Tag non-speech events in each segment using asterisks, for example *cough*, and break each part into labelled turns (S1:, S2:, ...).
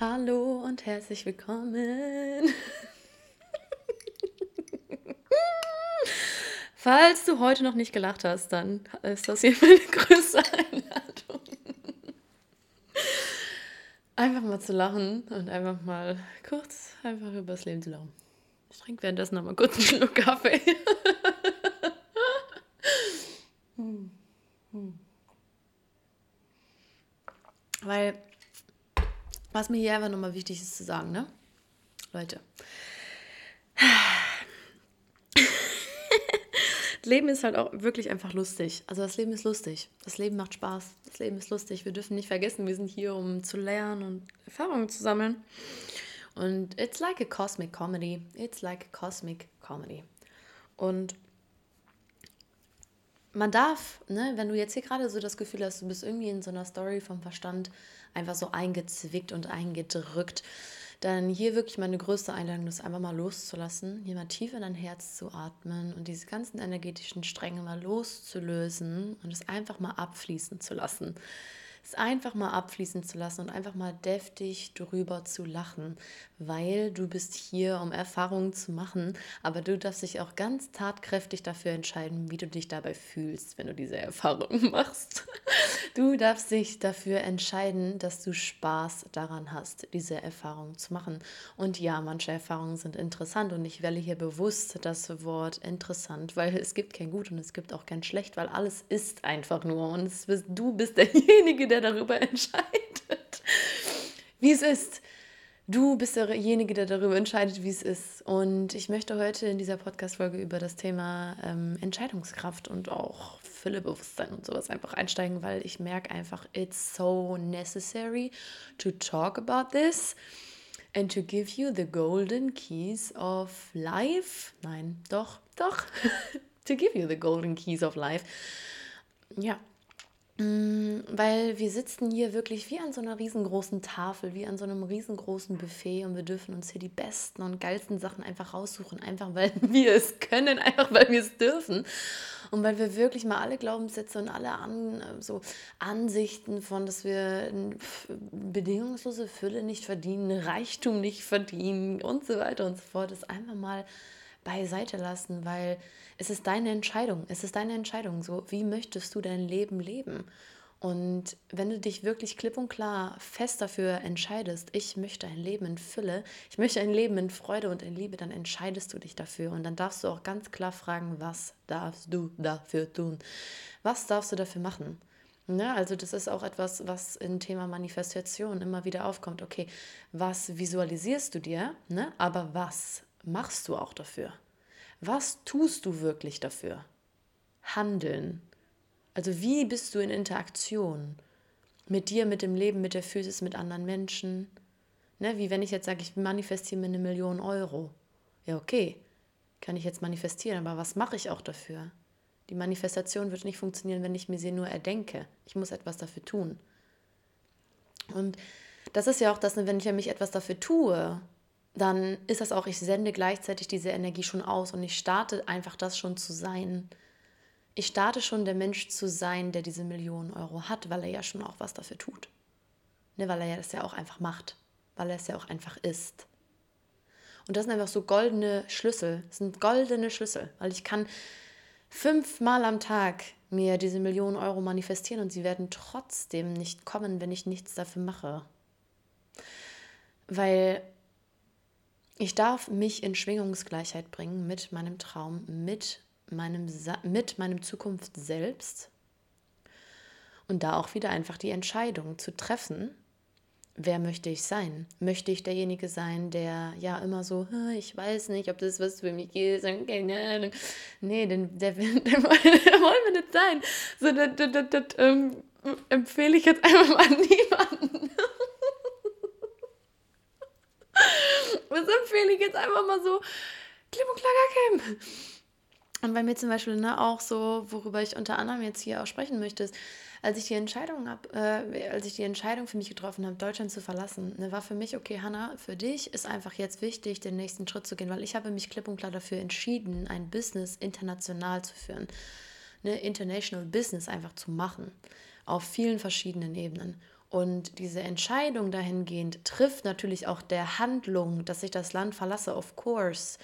S1: Hallo und herzlich willkommen. Falls du heute noch nicht gelacht hast, dann ist das hier meine größte Einladung. Einfach mal zu lachen und einfach mal kurz einfach über das Leben zu lachen. Ich trinke währenddessen noch mal kurz einen Schluck Kaffee. Was mir hier einfach nochmal wichtig ist zu sagen, ne? Leute. Das Leben ist halt auch wirklich einfach lustig. Also das Leben ist lustig. Das Leben macht Spaß. Das Leben ist lustig. Wir dürfen nicht vergessen, wir sind hier, um zu lernen und Erfahrungen zu sammeln. Und it's like a cosmic comedy. It's like a cosmic comedy. Und man darf, ne, wenn du jetzt hier gerade so das Gefühl hast, du bist irgendwie in so einer Story vom Verstand einfach so eingezwickt und eingedrückt, dann hier wirklich meine größte Einladung, das einfach mal loszulassen, hier mal tief in dein Herz zu atmen und diese ganzen energetischen Stränge mal loszulösen und es einfach mal abfließen zu lassen es einfach mal abfließen zu lassen und einfach mal deftig drüber zu lachen, weil du bist hier, um Erfahrungen zu machen, aber du darfst dich auch ganz tatkräftig dafür entscheiden, wie du dich dabei fühlst, wenn du diese Erfahrungen *laughs* machst. Du darfst dich dafür entscheiden, dass du Spaß daran hast, diese Erfahrungen zu machen. Und ja, manche Erfahrungen sind interessant und ich wähle hier bewusst das Wort interessant, weil es gibt kein Gut und es gibt auch kein Schlecht, weil alles ist einfach nur und bist, du bist *laughs* derjenige, der der darüber entscheidet, wie es ist. Du bist derjenige, der darüber entscheidet, wie es ist. Und ich möchte heute in dieser Podcast-Folge über das Thema ähm, Entscheidungskraft und auch Füllebewusstsein und sowas einfach einsteigen, weil ich merke einfach, it's so necessary to talk about this and to give you the golden keys of life. Nein, doch, doch. *laughs* to give you the golden keys of life. Ja, Mm, weil wir sitzen hier wirklich wie an so einer riesengroßen Tafel, wie an so einem riesengroßen Buffet und wir dürfen uns hier die besten und geilsten Sachen einfach raussuchen, einfach weil *laughs* wir es können, einfach weil wir es dürfen und weil wir wirklich mal alle Glaubenssätze und alle an, so Ansichten von, dass wir bedingungslose Fülle nicht verdienen, Reichtum nicht verdienen und so weiter und so fort, das einfach mal beiseite lassen, weil es ist deine Entscheidung. Es ist deine Entscheidung. So, wie möchtest du dein Leben leben? Und wenn du dich wirklich klipp und klar fest dafür entscheidest, ich möchte ein Leben in Fülle, ich möchte ein Leben in Freude und in Liebe, dann entscheidest du dich dafür. Und dann darfst du auch ganz klar fragen, was darfst du dafür tun? Was darfst du dafür machen? Ne? Also das ist auch etwas, was im Thema Manifestation immer wieder aufkommt. Okay, was visualisierst du dir, ne? aber was machst du auch dafür? Was tust du wirklich dafür? Handeln. Also wie bist du in Interaktion mit dir, mit dem Leben, mit der Physis, mit anderen Menschen? Ne, wie wenn ich jetzt sage, ich manifestiere mir eine Million Euro. Ja, okay, kann ich jetzt manifestieren, aber was mache ich auch dafür? Die Manifestation wird nicht funktionieren, wenn ich mir sie nur erdenke. Ich muss etwas dafür tun. Und das ist ja auch das, wenn ich mich etwas dafür tue, dann ist das auch, ich sende gleichzeitig diese Energie schon aus und ich starte einfach das schon zu sein. Ich starte schon der Mensch zu sein, der diese Millionen Euro hat, weil er ja schon auch was dafür tut. Ne, weil er ja das ja auch einfach macht, weil er es ja auch einfach ist. Und das sind einfach so goldene Schlüssel, das sind goldene Schlüssel, weil ich kann fünfmal am Tag mir diese Millionen Euro manifestieren und sie werden trotzdem nicht kommen, wenn ich nichts dafür mache. Weil ich darf mich in Schwingungsgleichheit bringen mit meinem Traum, mit meinem, mit meinem Zukunft selbst. Und da auch wieder einfach die Entscheidung zu treffen, wer möchte ich sein? Möchte ich derjenige sein, der ja immer so, ich weiß nicht, ob das was für mich ist, keine Ahnung. Nee, *laughs* den, der, der, der, wollen wir nicht sein. So, das, das, das, das ähm, empfehle ich jetzt einfach mal *laughs* niemanden. Das empfehle ich jetzt einfach mal so klipp und klar. Und bei mir zum Beispiel ne, auch so, worüber ich unter anderem jetzt hier auch sprechen möchte, ist, als ich die Entscheidung hab, äh, als ich die Entscheidung für mich getroffen habe, Deutschland zu verlassen, ne, war für mich, okay, Hanna, für dich ist einfach jetzt wichtig, den nächsten Schritt zu gehen, weil ich habe mich klipp und klar dafür entschieden, ein Business international zu führen. Ne, international Business einfach zu machen. Auf vielen verschiedenen Ebenen. Und diese Entscheidung dahingehend trifft natürlich auch der Handlung, dass ich das Land verlasse, of course.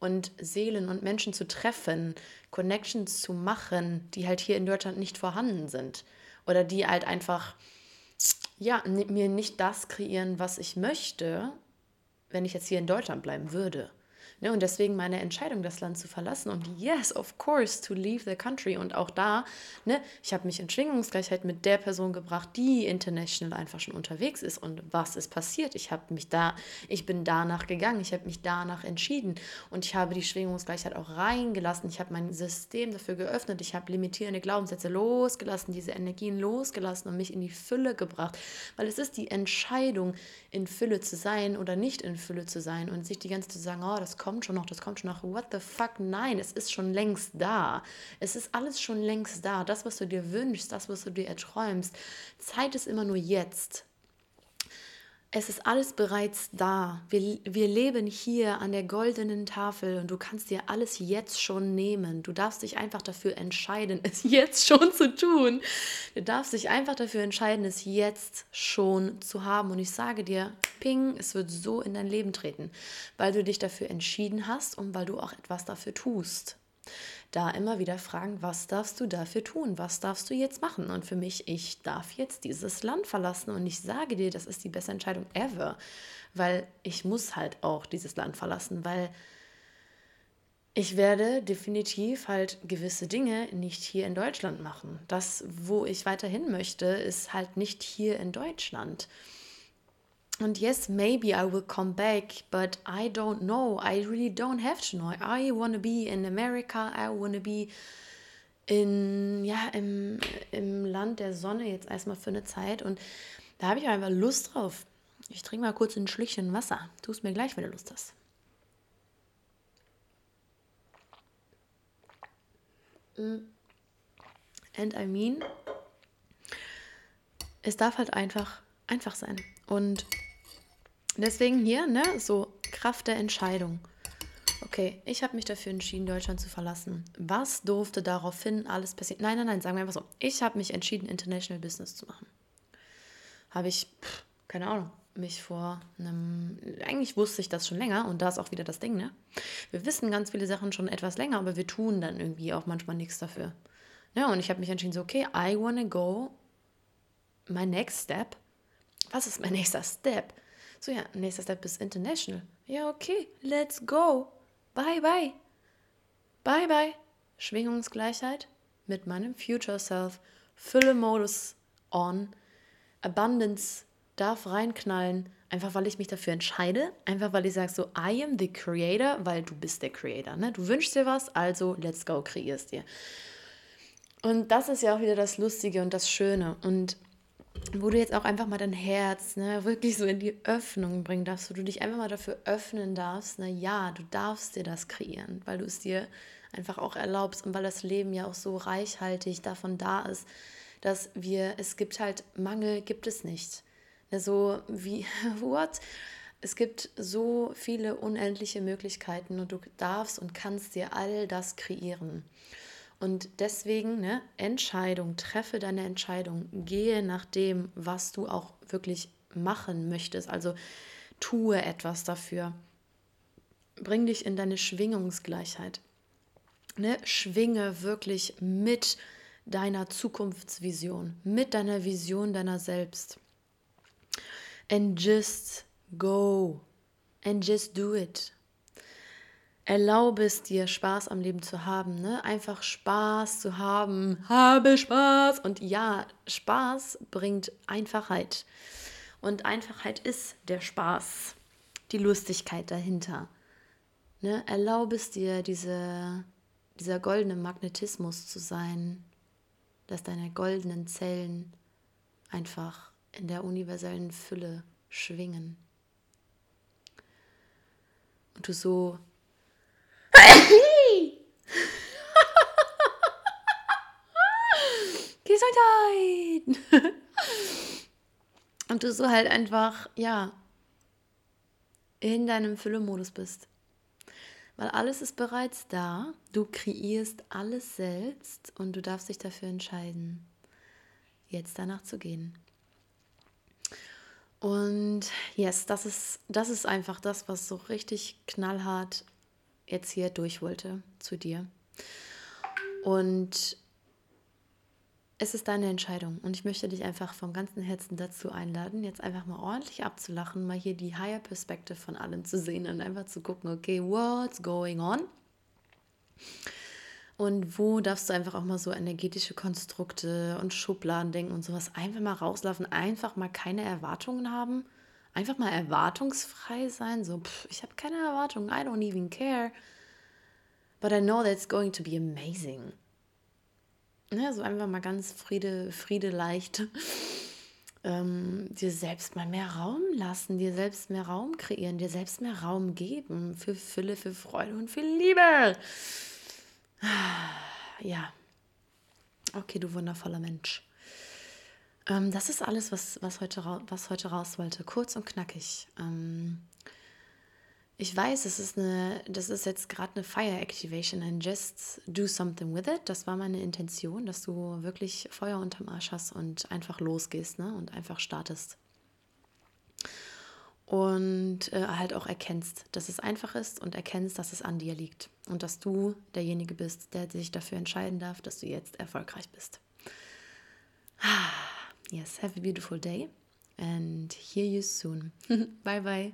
S1: Und Seelen und Menschen zu treffen, Connections zu machen, die halt hier in Deutschland nicht vorhanden sind. Oder die halt einfach, ja, mir nicht das kreieren, was ich möchte, wenn ich jetzt hier in Deutschland bleiben würde. Ne, und deswegen meine Entscheidung, das Land zu verlassen und yes, of course, to leave the country. Und auch da, ne, ich habe mich in Schwingungsgleichheit mit der Person gebracht, die international einfach schon unterwegs ist. Und was ist passiert? Ich habe mich da, ich bin danach gegangen, ich habe mich danach entschieden und ich habe die Schwingungsgleichheit auch reingelassen. Ich habe mein System dafür geöffnet. Ich habe limitierende Glaubenssätze losgelassen, diese Energien losgelassen und mich in die Fülle gebracht. Weil es ist die Entscheidung, in Fülle zu sein oder nicht in Fülle zu sein und sich die ganze Zeit zu sagen, oh, das kommt schon noch, das kommt schon noch. What the fuck? Nein, es ist schon längst da. Es ist alles schon längst da. Das, was du dir wünschst, das, was du dir erträumst. Zeit ist immer nur jetzt. Es ist alles bereits da. Wir, wir leben hier an der goldenen Tafel und du kannst dir alles jetzt schon nehmen. Du darfst dich einfach dafür entscheiden, *laughs* es jetzt schon zu tun. Du darfst dich einfach dafür entscheiden, es jetzt schon zu haben. Und ich sage dir, ping, es wird so in dein Leben treten, weil du dich dafür entschieden hast und weil du auch etwas dafür tust da immer wieder fragen, was darfst du dafür tun? Was darfst du jetzt machen? Und für mich, ich darf jetzt dieses Land verlassen und ich sage dir, das ist die beste Entscheidung ever, weil ich muss halt auch dieses Land verlassen, weil ich werde definitiv halt gewisse Dinge nicht hier in Deutschland machen. Das, wo ich weiterhin möchte, ist halt nicht hier in Deutschland. Und yes, maybe I will come back, but I don't know. I really don't have to know. I want to be in America. I want to be in, ja, im, im Land der Sonne jetzt erstmal für eine Zeit. Und da habe ich einfach Lust drauf. Ich trinke mal kurz ein Schlückchen Wasser. Tu es mir gleich, wenn du Lust hast. Mm. And I mean, es darf halt einfach einfach sein. Und deswegen hier, ne, so Kraft der Entscheidung. Okay, ich habe mich dafür entschieden, Deutschland zu verlassen. Was durfte daraufhin alles passieren? Nein, nein, nein, sagen wir einfach so. Ich habe mich entschieden, International Business zu machen. Habe ich, pff, keine Ahnung, mich vor einem. Eigentlich wusste ich das schon länger und da ist auch wieder das Ding, ne? Wir wissen ganz viele Sachen schon etwas länger, aber wir tun dann irgendwie auch manchmal nichts dafür. Ja, und ich habe mich entschieden, so, okay, I wanna go. My next step was ist mein *laughs* nächster Step? So, ja, nächster Step ist International. Ja, okay, let's go. Bye, bye. Bye, bye. Schwingungsgleichheit mit meinem Future Self. Fülle-Modus on. Abundance darf reinknallen. Einfach weil ich mich dafür entscheide. Einfach weil ich sage so, I am the creator, weil du bist der Creator. Ne? Du wünschst dir was, also let's go, kreierst dir. Und das ist ja auch wieder das Lustige und das Schöne. Und wo du jetzt auch einfach mal dein Herz ne, wirklich so in die Öffnung bringen darfst, wo du dich einfach mal dafür öffnen darfst, na ja, du darfst dir das kreieren, weil du es dir einfach auch erlaubst und weil das Leben ja auch so reichhaltig davon da ist, dass wir, es gibt halt Mangel, gibt es nicht. Ne, so wie, *laughs* what? Es gibt so viele unendliche Möglichkeiten und du darfst und kannst dir all das kreieren. Und deswegen, ne, Entscheidung, treffe deine Entscheidung, gehe nach dem, was du auch wirklich machen möchtest. Also tue etwas dafür. Bring dich in deine Schwingungsgleichheit. Ne, schwinge wirklich mit deiner Zukunftsvision, mit deiner Vision deiner selbst. And just go. And just do it. Erlaube es dir, Spaß am Leben zu haben. Ne? Einfach Spaß zu haben. Habe Spaß. Und ja, Spaß bringt Einfachheit. Und Einfachheit ist der Spaß, die Lustigkeit dahinter. Ne? Erlaube es dir, diese, dieser goldene Magnetismus zu sein, dass deine goldenen Zellen einfach in der universellen Fülle schwingen. Und du so Gesundheit! *laughs* Und du so halt einfach, ja, in deinem Fülle-Modus bist. Weil alles ist bereits da, du kreierst alles selbst und du darfst dich dafür entscheiden, jetzt danach zu gehen. Und yes, das ist, das ist einfach das, was so richtig knallhart jetzt hier durch wollte zu dir. Und es ist deine Entscheidung und ich möchte dich einfach vom ganzen Herzen dazu einladen, jetzt einfach mal ordentlich abzulachen, mal hier die Higher Perspective von allem zu sehen und einfach zu gucken, okay, what's going on? Und wo darfst du einfach auch mal so energetische Konstrukte und Schubladen denken und sowas einfach mal rauslaufen, einfach mal keine Erwartungen haben, einfach mal erwartungsfrei sein, so, pff, ich habe keine Erwartungen, I don't even care, but I know that's going to be amazing ne, so einfach mal ganz Friede, Friede leicht ähm, dir selbst mal mehr Raum lassen, dir selbst mehr Raum kreieren, dir selbst mehr Raum geben für Fülle, für Freude und für Liebe. Ja. Okay, du wundervoller Mensch. Ähm, das ist alles, was, was, heute, was heute raus wollte. Kurz und knackig. Ähm, ich weiß, es ist eine, das ist jetzt gerade eine Fire Activation and just do something with it. Das war meine Intention, dass du wirklich Feuer unterm Arsch hast und einfach losgehst ne? und einfach startest. Und äh, halt auch erkennst, dass es einfach ist und erkennst, dass es an dir liegt. Und dass du derjenige bist, der sich dafür entscheiden darf, dass du jetzt erfolgreich bist. Yes, have a beautiful day and hear you soon. *laughs* bye bye.